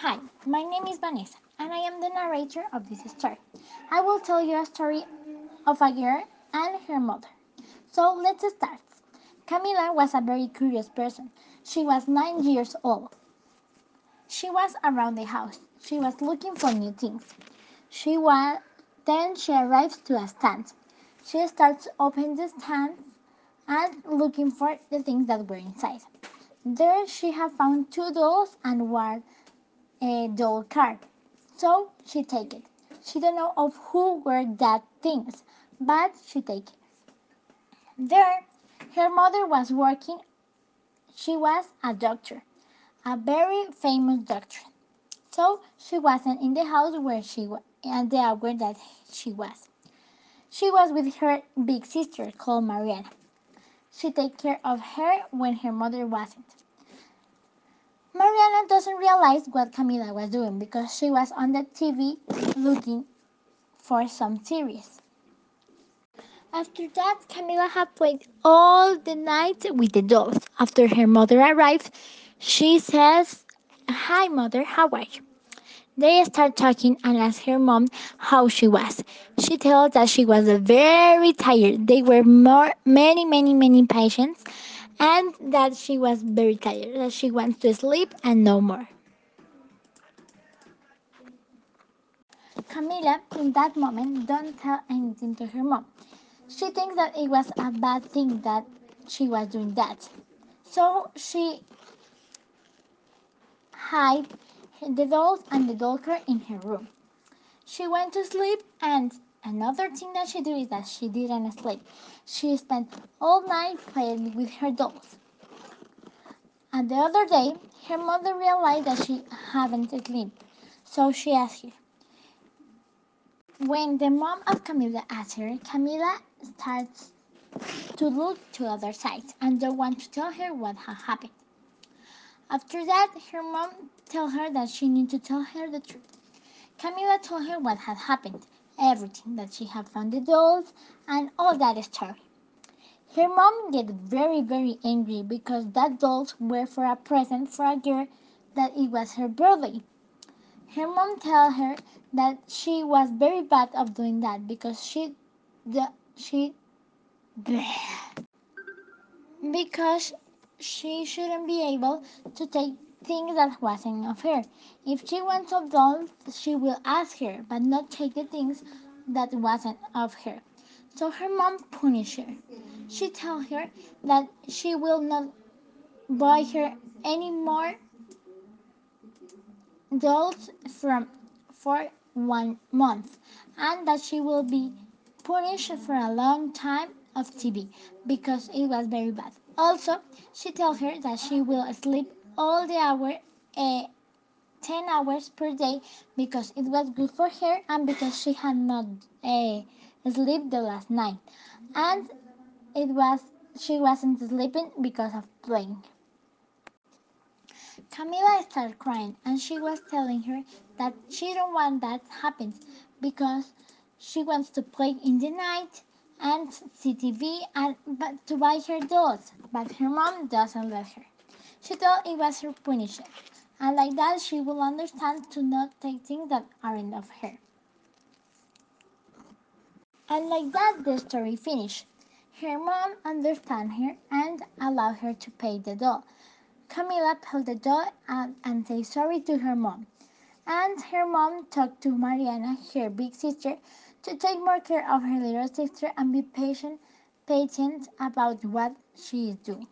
Hi, my name is Vanessa, and I am the narrator of this story. I will tell you a story of a girl and her mother. So let's start. Camila was a very curious person. She was nine years old. She was around the house. She was looking for new things. She was then she arrives to a stand. She starts opening the stand and looking for the things that were inside. There she had found two dolls and one a doll card. So she take it. She don't know of who were that things, but she take it. There, her mother was working. She was a doctor, a very famous doctor. So she wasn't in the house where she was at the hour that she was. She was with her big sister called Mariana. She take care of her when her mother wasn't. Mariana doesn't realize what Camila was doing because she was on the TV looking for some series. After that, Camila had played all the night with the dolls. After her mother arrived, she says, Hi, mother, how are you? They start talking and ask her mom how she was. She tells that she was very tired. They were more, many, many, many patients, and that she was very tired. That she wants to sleep and no more. Camila, in that moment, don't tell anything to her mom. She thinks that it was a bad thing that she was doing that. So she hid the dolls and the doll car in her room. She went to sleep and another thing that she did is that she didn't sleep. She spent all night playing with her dolls. And the other day, her mother realized that she hadn't slept. So she asked her, when the mom of Camila asked her, Camila starts to look to other sides and don't want to tell her what had happened. After that, her mom tells her that she needs to tell her the truth. Camila told her what had happened, everything that she had found the dolls and all that story. Her mom get very very angry because that dolls were for a present for a girl that it was her birthday. Her mom tell her that she was very bad of doing that because she the she because she shouldn't be able to take things that wasn't of her. If she wants of dolls, she will ask her, but not take the things that wasn't of her. So her mom punish her. She tell her that she will not buy her any more dolls from for one month and that she will be punished for a long time of TV because it was very bad. Also, she tells her that she will sleep all the hour, uh, 10 hours per day because it was good for her and because she had not uh, slept the last night. And it was she wasn't sleeping because of playing. Camila started crying and she was telling her that she don't want that happens because she wants to play in the night and see TV and but to buy her dolls, but her mom doesn't let her. She thought it was her punishment, and like that she will understand to not take things that aren't of her. And like that the story finished. Her mom understand her and allowed her to pay the doll. Camila paid the doll and, and say sorry to her mom. And her mom talked to Mariana, her big sister, to take more care of her little sister and be patient, patient about what she is doing.